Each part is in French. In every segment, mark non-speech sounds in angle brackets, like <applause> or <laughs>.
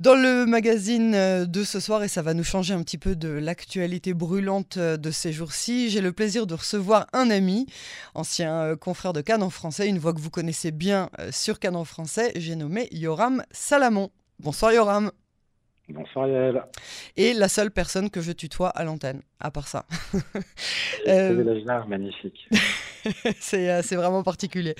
Dans le magazine euh, de ce soir, et ça va nous changer un petit peu de l'actualité brûlante euh, de ces jours-ci, j'ai le plaisir de recevoir un ami, ancien euh, confrère de Canon français, une voix que vous connaissez bien sur Canon français, j'ai nommé Yoram Salamon. Bonsoir Yoram. Bonsoir Yael. Et la seule personne que je tutoie à l'antenne, à part ça. <laughs> euh... magnifique. <laughs> Euh, c'est vraiment particulier.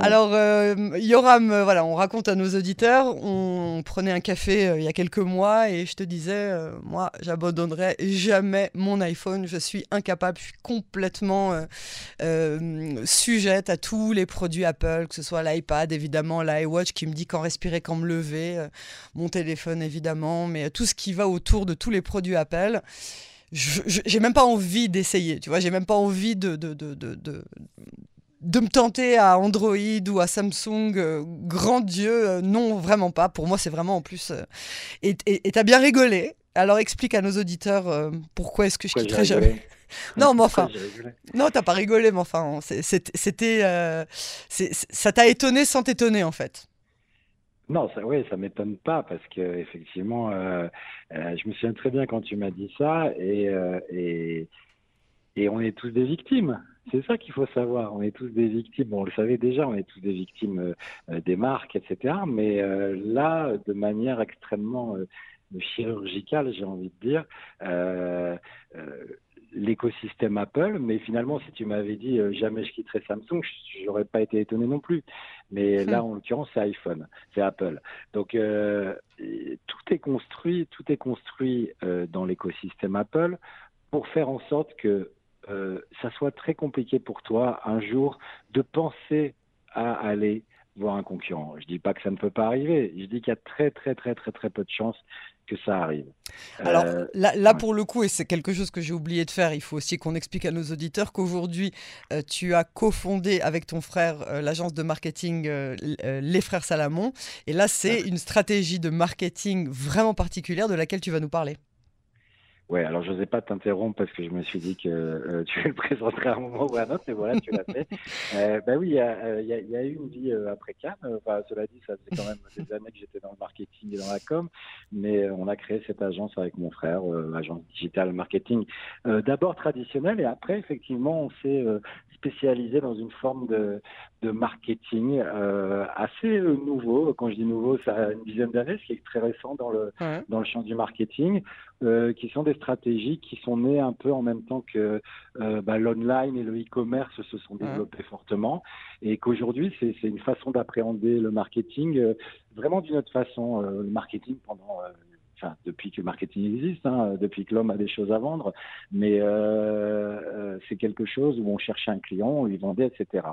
Alors, euh, Yoram, euh, voilà, on raconte à nos auditeurs, on prenait un café il y a quelques mois et je te disais, moi, j'abandonnerai jamais mon iPhone. Je suis incapable, je suis complètement sujette à tous les produits Apple, que ce soit l'iPad, évidemment, l'iWatch qui me dit quand respirer, quand me lever, mon téléphone, évidemment, mais tout ce qui va autour de tous les produits Apple j'ai même pas envie d'essayer, tu vois, j'ai même pas envie de, de, de, de, de me tenter à Android ou à Samsung, euh, grand Dieu, euh, non, vraiment pas. Pour moi, c'est vraiment en plus. Euh, et tu as bien rigolé. Alors explique à nos auditeurs pourquoi est-ce que je quitterai jamais. non, mais enfin. Non, t'as pas rigolé, mais enfin, c'était. ça t'a étonné sans t'étonner, en fait. Non, ça, oui, ça m'étonne pas parce que effectivement, euh, euh, je me souviens très bien quand tu m'as dit ça et, euh, et, et on est tous des victimes. C'est ça qu'il faut savoir. On est tous des victimes. On le savait déjà, on est tous des victimes des marques, etc. Mais là, de manière extrêmement chirurgicale, j'ai envie de dire l'écosystème Apple, mais finalement, si tu m'avais dit euh, jamais je quitterai Samsung, j'aurais pas été étonné non plus. Mais hmm. là, en l'occurrence, c'est iPhone, c'est Apple. Donc euh, tout est construit, tout est construit euh, dans l'écosystème Apple pour faire en sorte que ça soit très compliqué pour toi un jour de penser à aller voir un concurrent. Je dis pas que ça ne peut pas arriver. Je dis qu'il y a très très très très très peu de chances que ça arrive. Alors euh, là, pour le coup, et c'est quelque chose que j'ai oublié de faire, il faut aussi qu'on explique à nos auditeurs qu'aujourd'hui, euh, tu as cofondé avec ton frère euh, l'agence de marketing Les Frères Salamon. Et là, c'est une stratégie de marketing vraiment particulière de laquelle tu vas nous parler. Ouais, alors je n'osais pas t'interrompre parce que je me suis dit que euh, tu le présenterais à un moment ou à un autre, mais voilà, tu l'as fait. <laughs> euh, bah oui, il y a, euh, y, a, y a, eu une vie euh, après Cannes. Enfin, cela dit, ça faisait quand même <laughs> des années que j'étais dans le marketing et dans la com, mais on a créé cette agence avec mon frère, agence digital marketing, d'abord traditionnelle et après, effectivement, on s'est spécialisé dans une forme de, de marketing assez nouveau. Quand je dis nouveau, ça a une dizaine d'années, ce qui est très récent dans le, dans le champ du marketing, qui sont des stratégies qui sont nées un peu en même temps que euh, bah, l'online et le e-commerce se sont développés fortement et qu'aujourd'hui c'est une façon d'appréhender le marketing euh, vraiment d'une autre façon. Euh, le marketing pendant Enfin, depuis que le marketing existe, hein, depuis que l'homme a des choses à vendre, mais c'est quelque chose où on cherchait un client, on lui vendait, etc.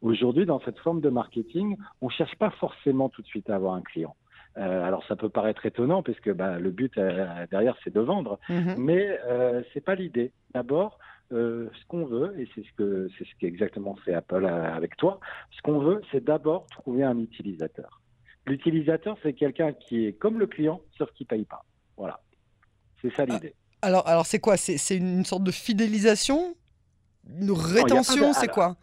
Aujourd'hui, dans cette forme de marketing, on cherche pas forcément tout de suite à avoir un client. Euh, alors ça peut paraître étonnant puisque bah, le but euh, derrière c'est de vendre, mhm. mais euh, c'est pas l'idée. D'abord, euh, ce qu'on veut et c'est ce que c'est ce qu'exactement fait Apple avec toi. Ce qu'on veut, c'est d'abord trouver un utilisateur. L'utilisateur, c'est quelqu'un qui est comme le client, sauf qui paye pas. Voilà, c'est ça l'idée. Alors, alors c'est quoi? C'est une sorte de fidélisation, une rétention, c'est quoi?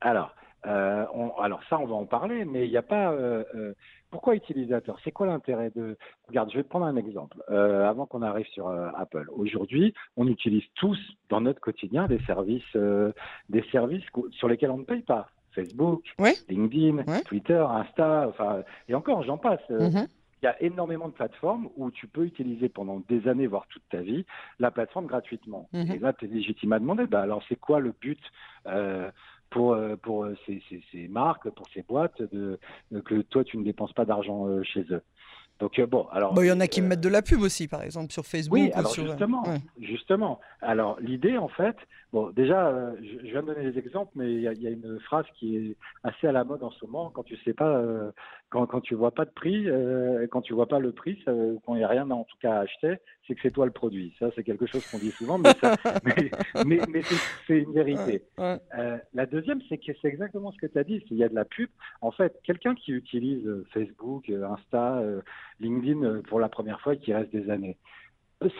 Alors, euh, alors ça, on va en parler, mais il n'y a pas. Euh, euh, pourquoi utilisateur? C'est quoi l'intérêt de Regarde, je vais te prendre un exemple. avant qu'on arrive sur Apple, aujourd'hui, on utilise tous dans notre quotidien des services, des services sur lesquels on ne paye pas. Facebook, LinkedIn, Twitter, Insta, enfin, et encore, j'en passe. Mm-hmm. il y a énormément de plateformes où tu peux utiliser pendant des années, voire toute ta vie, la plateforme gratuitement. Mm-hmm. Et là, tu es légitime à demander, bah, alors c'est quoi le but pour, euh, pour euh, ces, ces, ces, marques, pour ces boîtes, de, que toi, tu ne dépenses pas d'argent euh, chez eux. Donc bon, alors. Il y en a qui mettent de la pub aussi, par exemple, sur Facebook. Oui, alors justement, justement. Alors l'idée, en fait, bon, déjà, je, viens de donner des exemples, mais il y, y, a une phrase qui est assez à la mode en ce moment. Quand tu sais pas, quand, quand tu vois pas de prix, quand tu vois pas le prix, quand il n'y a rien en tout cas à acheter, c'est que c'est toi le produit. Ça, c'est quelque chose qu'on dit souvent, mais, <laughs> mais, mais, c'est une vérité. Euh, la deuxième, c'est que c'est exactement ce que tu as dit. Il y a de la pub. En fait, quelqu'un qui utilise euh, Facebook, euh, Insta, LinkedIn pour la première fois et qui reste des années,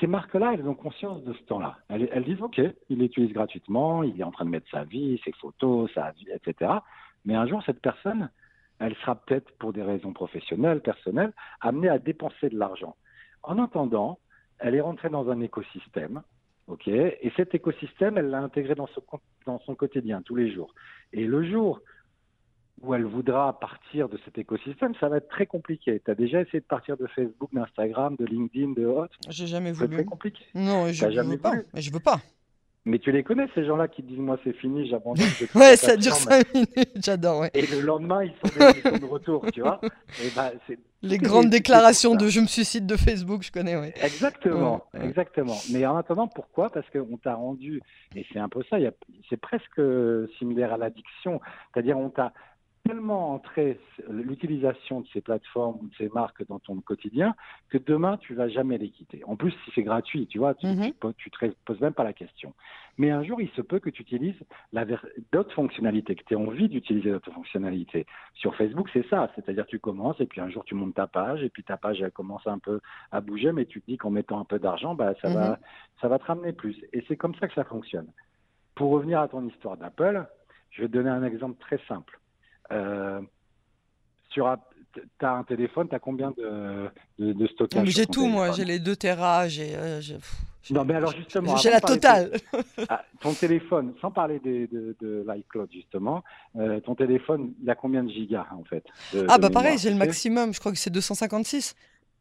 ces marques-là, elles ont conscience de ce temps-là. Elles, elles, disent, OK, il l'utilise gratuitement, il est en train de mettre sa vie, ses photos, sa vie, etc. Mais un jour, cette personne, elle sera peut-être pour des raisons professionnelles, personnelles, amenée à dépenser de l'argent. En attendant, elle est rentrée dans un écosystème, ok, et cet écosystème, elle l'a intégré dans son, dans son quotidien tous les jours. Et le jour où elle voudra partir de cet écosystème, ça va être très compliqué. Tu as déjà essayé de partir de Facebook, d'Instagram, de LinkedIn, de Hot J'ai jamais voulu. C'est très compliqué. Non, je jamais veux pas. voulu. Mais je veux pas. Mais tu les connais, ces gens-là qui disent Moi, c'est fini, j'abandonne. <laughs> Ouais, ça dure plateforme. 5 minutes, j'adore, ouais. Et le lendemain, ils sont, de, ils sont de retour, tu vois. <laughs> Et bah, c'est Les grandes <laughs> déclarations de je me suicide de Facebook, je connais, ouais. Exactement, Ouais, exactement. Mais en attendant, pourquoi? Parce qu'on t'a rendu, et c'est un peu ça, c'est presque similaire à l'addiction, c'est-à-dire on t'a tellement entré l'utilisation de ces plateformes ou de ces marques dans ton quotidien que demain tu vas jamais les quitter. En plus, si c'est gratuit, tu vois, tu, Mhm. po- tu te poses même pas la question. Mais un jour, il se peut que tu utilises d'autres fonctionnalités, que tu aies envie d'utiliser d'autres fonctionnalités. Sur Facebook, c'est ça, c'est-à-dire tu commences et puis un jour tu montes ta page et puis ta page elle commence un peu à bouger, mais tu te dis qu'en mettant un peu d'argent, bah, ça, Mhm. va, ça va te ramener plus. Et c'est comme ça que ça fonctionne. Pour revenir à ton histoire d'Apple, je vais te donner un exemple très simple. Euh, sur tu as un téléphone, tu as combien de, de, de stockage j'ai tout, moi. J'ai les 2 Terras, j'ai. euh, j'ai- Non, mais alors justement, J'ai la de totale. <laughs> Ah, ton téléphone, sans parler des- de, de, l'iCloud justement, euh, ton téléphone, il a combien de gigas en fait Ah, bah pareil, j'ai le maximum. Je crois que c'est 256.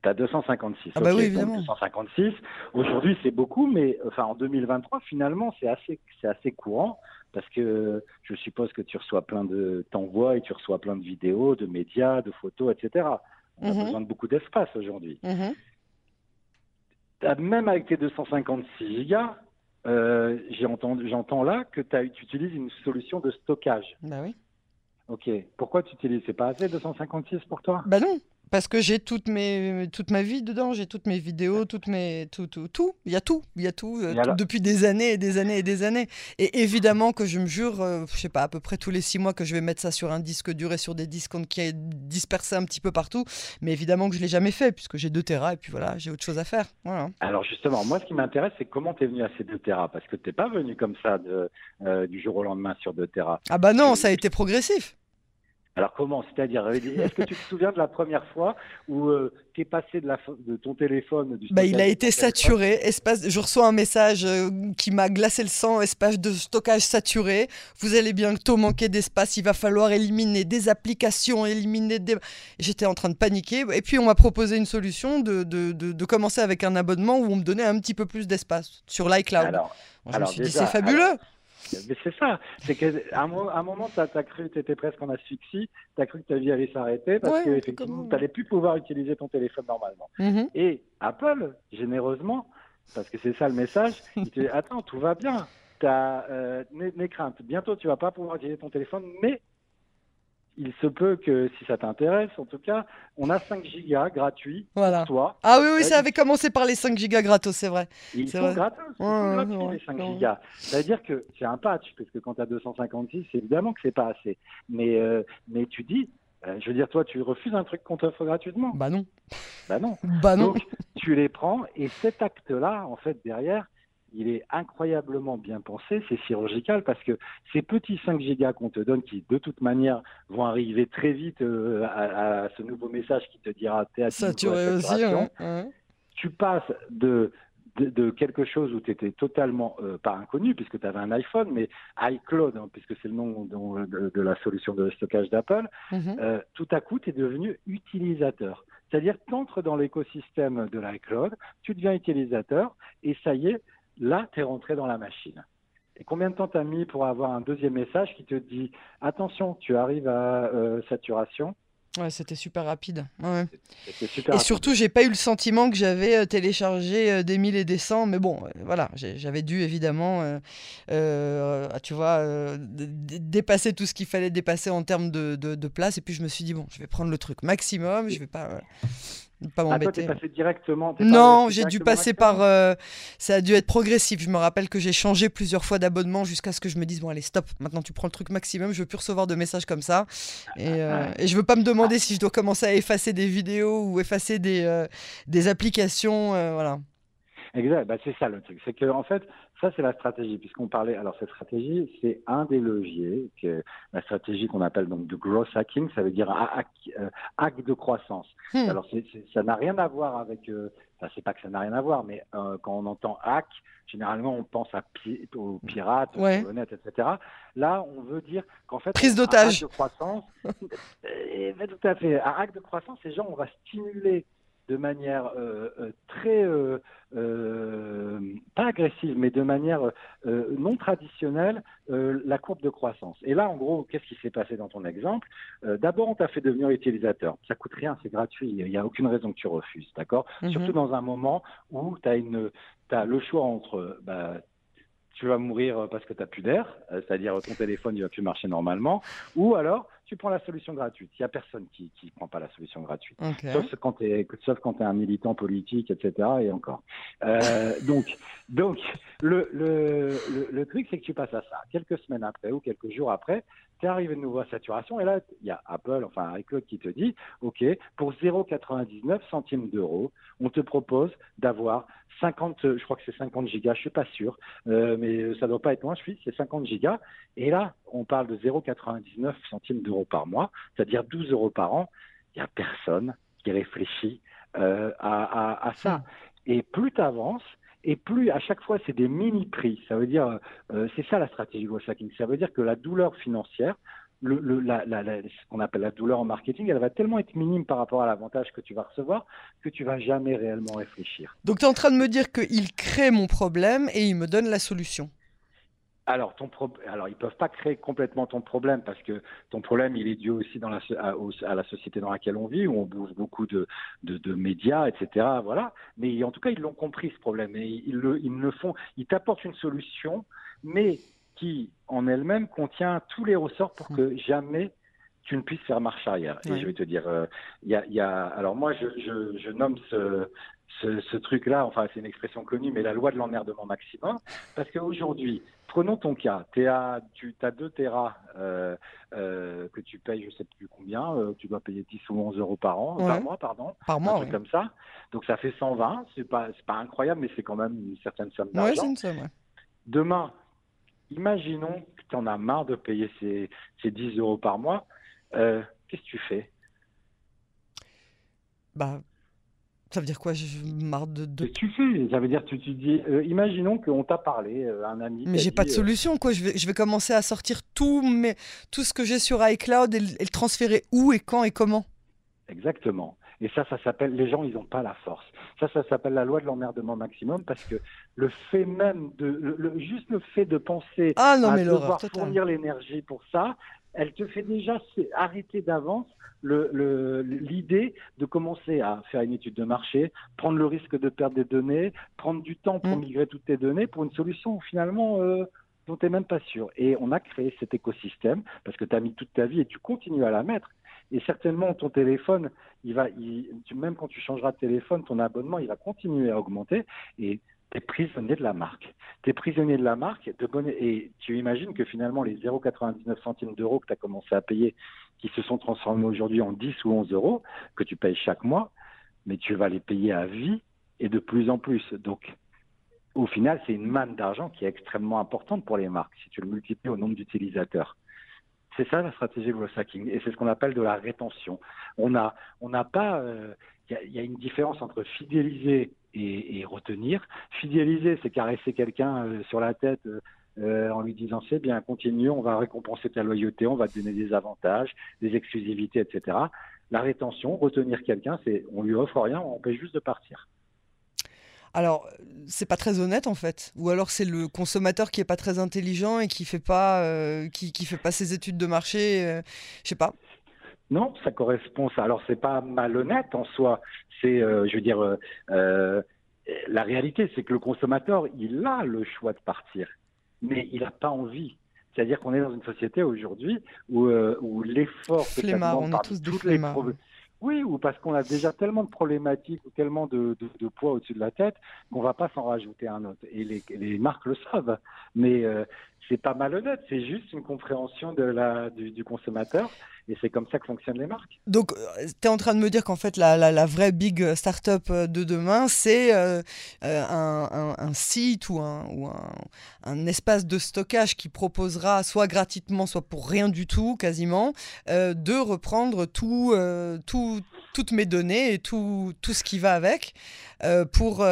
T'as 256. Ah bah oui, évidemment. 256. Aujourd'hui, c'est beaucoup, mais enfin en 2023, finalement, c'est assez, c'est assez courant parce que je suppose que tu reçois plein de, t'envoies et tu reçois plein de vidéos, de médias, de photos, etc. On a Mhm. besoin de beaucoup d'espace aujourd'hui. Mhm. T'as- Même avec tes 256 gigas, euh, j'ai entendu, j'entends là que t'as- tu utilises une solution de stockage. Bah oui. Ok. Pourquoi tu utilises? C'est pas assez 256 pour toi? Bah non, parce que j'ai toute, mes, toute ma vie dedans, j'ai toutes mes vidéos, toutes mes, tout, tout, tout. Il y a tout, il y a tout, euh, alors- depuis des années et des années et des années. Et évidemment que je me jure, euh, je sais pas, à peu près tous les six mois que je vais mettre ça sur un disque dur et sur des disques qui est dispersés un petit peu partout. Mais évidemment que je l'ai jamais fait, puisque j'ai 2 Tera et puis voilà, j'ai autre chose à faire. Voilà. Alors justement, moi, ce qui m'intéresse, c'est comment tu es venu à ces 2 Tera, parce que t'es pas venu comme ça de, euh, du jour au lendemain sur 2 Tera. Ah bah non, ça a été progressif. Alors comment? C'est-à-dire, euh, est-ce que tu te souviens de la première fois où tu es passé de, la, fo- de ton téléphone du Bah, il a été saturé. Espace, je reçois un message euh, qui m'a glacé le sang. Espace de stockage saturé. Vous allez bientôt manquer d'espace. Il va falloir éliminer des applications, éliminer des. J'étais en train de paniquer. Et puis on m'a proposé une solution de, de, de, de commencer avec un abonnement où on me donnait un petit peu plus d'espace sur l'iCloud. Alors, Moi, je me alors suis dit c'est fabuleux. Mais c'est ça. C'est qu'à un, moment, tu as, cru, tu étais presque en asphyxie, tu as cru que ta vie allait s'arrêter parce Ouais, que effectivement, tu n'allais plus pouvoir utiliser ton téléphone normalement. Mhm. Et Apple, généreusement, parce que c'est ça le message, il te dit <laughs> Attends, tout va bien. T'as, euh, n'aie n'aie crainte. Bientôt, tu vas pas pouvoir utiliser ton téléphone, mais il se peut que, si ça t'intéresse, en tout cas, on a 5 gigas gratuits Voilà. pour toi. Ah oui, oui, ça avait commencé par les 5 gigas gratos, c'est vrai. Ils C'est sont vrai. gratos, ils Ouais, sont ouais, gratuits, ouais, les 5 ouais. gigas. Ça veut dire que c'est un patch, parce que quand tu as 256, évidemment que c'est pas assez. Mais, euh, mais tu dis, euh, je veux dire, toi, tu refuses un truc qu'on t'offre gratuitement Bah non. Bah non. Bah non. Donc, tu les prends et cet acte-là, en fait, derrière, il est incroyablement bien pensé, c'est chirurgical parce que ces petits 5 gigas qu'on te donne, qui de toute manière vont arriver très vite euh, à, à ce nouveau message qui te dira t'es à 10 Saturé aussi. ouais, ouais. tu passes de, de, de quelque chose où tu étais totalement, euh, pas inconnu, puisque tu avais un iPhone, mais iCloud, hein, puisque c'est le nom de, de la solution de stockage d'Apple, Mhm. euh, tout à coup, tu es devenu utilisateur. C'est-à-dire que tu entres dans l'écosystème de l'iCloud, tu deviens utilisateur, et ça y est, là, tu es rentré dans la machine. Et combien de temps tu as mis pour avoir un deuxième message qui te dit attention, tu arrives à euh, saturation? Ouais, c'était super rapide. Ouais. C'était super. Et rapide. surtout, j'ai pas eu le sentiment que j'avais euh, téléchargé euh, des mille et des cents, mais bon, voilà, j'avais dû évidemment, euh, euh, tu vois, euh, dépasser tout ce qu'il fallait dépasser en termes de, de- de place. Et puis je me suis dit, bon, je vais prendre le truc maximum, je vais pas, pas Ah, m'embêter. passé directement. Non, j'ai dû passer par. euh, ça a dû être progressif. Je me rappelle que j'ai changé plusieurs fois d'abonnement jusqu'à ce que je me dise bon, allez, stop, maintenant tu prends le truc maximum, je veux plus recevoir de messages comme ça. Et, euh, et je veux pas me demander si je dois commencer à effacer des vidéos ou effacer des, euh, des applications. euh, voilà. Exact, bah, c'est ça le truc. C'est que en fait, Ça, c'est la stratégie, puisqu'on parlait. Alors, cette stratégie, c'est un des leviers, que, la stratégie qu'on appelle donc de growth hacking, ça veut dire hack, hack de croissance. Hmm. Alors, ça n'a rien à voir avec. Euh, enfin, c'est pas que ça n'a rien à voir, mais euh, quand on entend hack, généralement, on pense à aux pirates, aux honnêtes, etc. Là, on veut dire qu'en fait. Prise d'otage. de croissance. <laughs> et, tout à fait. Un hack de croissance, c'est genre, on va stimuler de manière euh, euh, très euh, pas agressive, mais de manière non traditionnelle la courbe de croissance. Et là, en gros, qu'est-ce qui s'est passé dans ton exemple? D'abord, on t'a fait devenir utilisateur. Ça coûte rien, c'est gratuit. Il n'y a aucune raison que tu refuses, d'accord? Mhm. Surtout dans un moment où tu as une as le choix entre bah, tu vas mourir parce que tu n'as plus d'air, c'est-à-dire ton téléphone ne va plus marcher normalement, ou alors tu prends la solution gratuite. Il n'y a personne qui ne prend pas la solution gratuite. Sauf quand tu es, es un militant politique, etc. Et encore. Euh, <laughs> donc, donc le, le, le, truc, c'est que tu passes à ça. Quelques semaines après ou quelques jours après, tu es arrivé de nouveau à saturation. Et là, il y a Apple, enfin iCloud qui te dit, OK, pour 0,99 centimes d'euros, on te propose d'avoir 50, je crois que c'est 50 gigas, je suis pas sûr, euh, mais ça doit pas être loin, je suis, c'est 50 gigas. Et là, on parle de 0,99 centimes d'euros par mois, c'est-à-dire 12 euros par an, il n'y a personne qui réfléchit euh, à, ça. Hmm. Et plus tu avances, et plus à chaque fois c'est des mini prix. Ça veut dire, euh, c'est ça la stratégie growth hacking. Ça veut dire que la douleur financière, ce qu'on appelle la douleur en marketing, elle va tellement être minime par rapport à l'avantage que tu vas recevoir que tu vas jamais réellement réfléchir. Donc tu es en train de me dire qu'il crée mon problème et il me donne la solution alors, ton alors, ils peuvent pas créer complètement ton problème parce que ton problème, il est dû aussi dans la, à, la société dans laquelle on vit, où on bouge beaucoup de, de, médias, etc. Voilà. Mais en tout cas, ils l'ont compris ce problème et ils le, ils le font. Ils t'apportent une solution, mais qui, en elle-même, contient tous les ressorts pour que jamais tu ne puisses faire marche arrière. Et je vais te dire, euh, il y, a, y, a, alors moi, je, je, je nomme ce, ce, ce truc-là, enfin c'est une expression connue, mais la loi de l'emmerdement maximum, parce qu'aujourd'hui, prenons ton cas, tu as 2 terras euh, euh, que tu payes, je ne sais plus combien, euh, tu dois payer 10 ou 11 euros par an, par mois, pardon, par mois, un truc comme ça. Donc ça fait 120, c'est pas, pas incroyable, mais c'est quand même une certaine somme d'argent. Demain, imaginons que tu en as marre de payer ces, ces 10 euros par mois, qu'est-ce que tu fais? Bah, ça veut dire quoi? Je marre de. de... Tu fais, ça veut dire tu, tu dis, euh, imaginons qu'on t'a parlé, euh, un ami. Mais j'ai pas de euh, solution, quoi. Je vais, je vais commencer à sortir tout, mais tout ce que j'ai sur iCloud et, le transférer où et quand et comment? Exactement. Et ça, ça s'appelle, les gens, ils n'ont pas la force. Ça, ça s'appelle la loi de l'emmerdement maximum parce que le fait même de, le, juste le fait de penser ah non, à mais devoir fournir l'énergie pour ça, elle te fait déjà arrêter d'avance l'idée de commencer à faire une étude de marché, prendre le risque de perdre des données, prendre du temps pour mm. migrer toutes tes données pour une solution finalement euh, dont tu n'es même pas sûr. Et on a créé cet écosystème parce que tu as mis toute ta vie et tu continues à la mettre. Et certainement, ton téléphone, il va, même quand tu changeras de téléphone, ton abonnement, il va continuer à augmenter. Et tu es prisonnier de la marque. Tu es prisonnier de la marque de et tu imagines que finalement les 0,99 centimes d'euros que tu as commencé à payer, qui se sont transformés aujourd'hui en 10 ou 11 euros, que tu payes chaque mois, mais tu vas les payer à vie et de plus en plus. Donc, au final, c'est une manne d'argent qui est extrêmement importante pour les marques, si tu le multiplies au nombre d'utilisateurs. C'est ça la stratégie growth hacking, et c'est ce qu'on appelle de la rétention. On n'a on pas, euh, il y, a une différence entre fidéliser et, retenir. Fidéliser, c'est caresser quelqu'un euh, sur la tête euh, euh, en lui disant c'est bien, continue, on va récompenser ta loyauté, on va te donner des avantages, des exclusivités, etc. La rétention, retenir quelqu'un, c'est on lui offre rien, on empêche juste de partir. Alors, c'est pas très honnête en fait. Ou alors c'est le consommateur qui est pas très intelligent et qui fait pas, qui, qui, fait pas ses études de marché. je sais pas. Non, ça correspond. Ça. Alors c'est pas malhonnête en soi. C'est, euh, je veux dire, euh, euh, la réalité, c'est que le consommateur, il a le choix de partir, mais il n'a pas envie. C'est-à-dire qu'on est dans une société aujourd'hui où, où l'effort on est tous des toutes les oui, ou parce qu'on a déjà tellement de problématiques ou tellement de, de, poids au-dessus de la tête qu'on va pas s'en rajouter un autre. Et les, les marques le savent. Mais c'est pas malhonnête, c'est juste une compréhension de la, du, du consommateur. Et c'est comme ça que fonctionnent les marques. Donc, tu es en train de me dire qu'en fait, la, la, vraie big startup de demain, c'est un, un, site ou, un, ou un, espace de stockage qui proposera, soit gratuitement, soit pour rien du tout, quasiment, de reprendre tout, tout, toutes mes données et tout, tout ce qui va avec pour,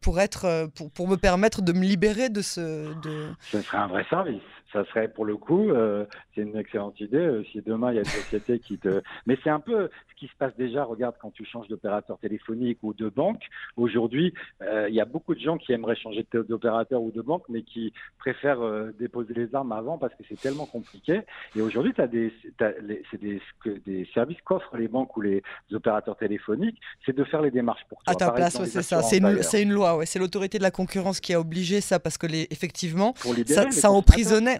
pour, être, pour, pour me permettre de me libérer de ce... De... Ce serait un vrai service ça serait pour le coup, euh, c'est une excellente idée. Euh, si demain il y a une société qui te, <laughs> mais c'est un peu ce qui se passe déjà. Regarde quand tu changes d'opérateur téléphonique ou de banque. Aujourd'hui, euh, il y a beaucoup de gens qui aimeraient changer d'opérateur ou de banque, mais qui préfèrent déposer les armes avant parce que c'est tellement compliqué. Et aujourd'hui, tu as des, c'est des, des services qu'offrent les banques ou les opérateurs téléphoniques, c'est de faire les démarches pour toi. À ta place, c'est ça. C'est une, une, loi, ouais. C'est l'autorité de la concurrence qui a obligé ça parce que les, effectivement, ça, ça emprisonnait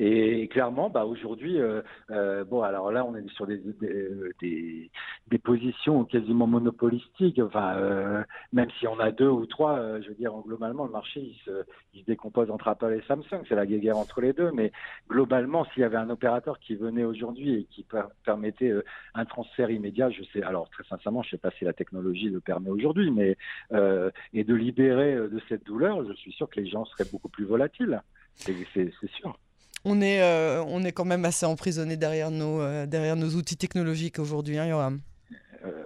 Et clairement, bah, aujourd'hui, euh, euh, bon, alors là, on est sur des, des, positions quasiment monopolistiques. Enfin, euh, même si on a deux ou trois, je veux dire, globalement, le marché, il se, il se décompose entre Apple et Samsung. C'est la guerre entre les deux. Mais globalement, s'il y avait un opérateur qui venait aujourd'hui et qui permettait un transfert immédiat, je sais, alors très sincèrement, je sais pas si la technologie le permet aujourd'hui, mais et de libérer de cette douleur, je suis sûr que les gens seraient beaucoup plus volatiles. C'est sûr on est, euh, on est quand même assez emprisonné derrière nos, euh, derrière nos outils technologiques aujourd'hui, hein, Yoram? Euh,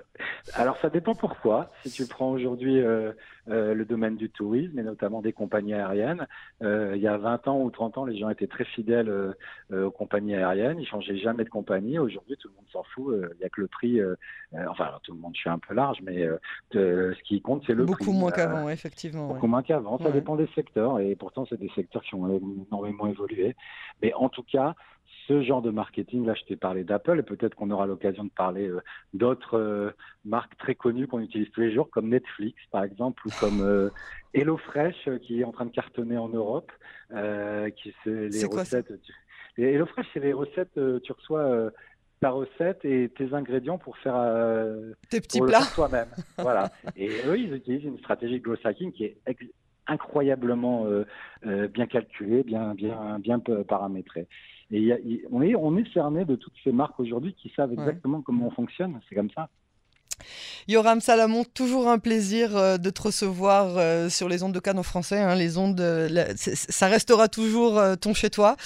alors ça dépend pourquoi. Si tu prends aujourd'hui euh, euh, le domaine du tourisme et notamment des compagnies aériennes, il y a 20 ans ou 30 ans, les gens étaient très fidèles aux compagnies aériennes. Ils changeaient jamais de compagnie. Aujourd'hui, tout le monde s'en fout. Il n'y a que le prix. enfin, tout le monde, je suis un peu large, mais ce qui compte, c'est le prix. Beaucoup moins qu'avant, effectivement. Beaucoup moins qu'avant. Ça dépend des secteurs et pourtant, c'est des secteurs qui ont énormément évolué. Mais en tout cas, ce genre de marketing. Là, je t'ai parlé d'Apple et peut-être qu'on aura l'occasion de parler euh, d'autres euh, marques très connues qu'on utilise tous les jours, comme Netflix, par exemple, ou comme euh, HelloFresh, qui est en train de cartonner en Europe. qui c'est les recettes. HelloFresh, c'est les recettes. tu reçois ta recette et tes ingrédients pour faire tes petits plats toi-même. <laughs> voilà. Et eux, ils utilisent une stratégie de growth hacking qui est incroyablement bien calculée, bien bien bien paramétrée. Et on, est, on est cerné de toutes ces marques aujourd'hui qui savent exactement comment on fonctionne. C'est comme ça. Yoram Salamon, toujours un plaisir euh, de te recevoir euh, sur les ondes de Canon français. Hein, les ondes, ça restera toujours euh, ton chez toi.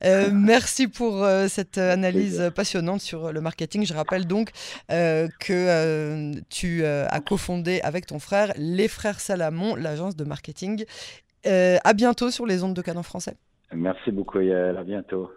<laughs> merci pour cette analyse passionnante sur le marketing. Je rappelle donc que tu as cofondé avec ton frère les frères Salamon, l'agence de marketing. à bientôt sur les ondes de Canon français. Merci beaucoup Yael, à bientôt.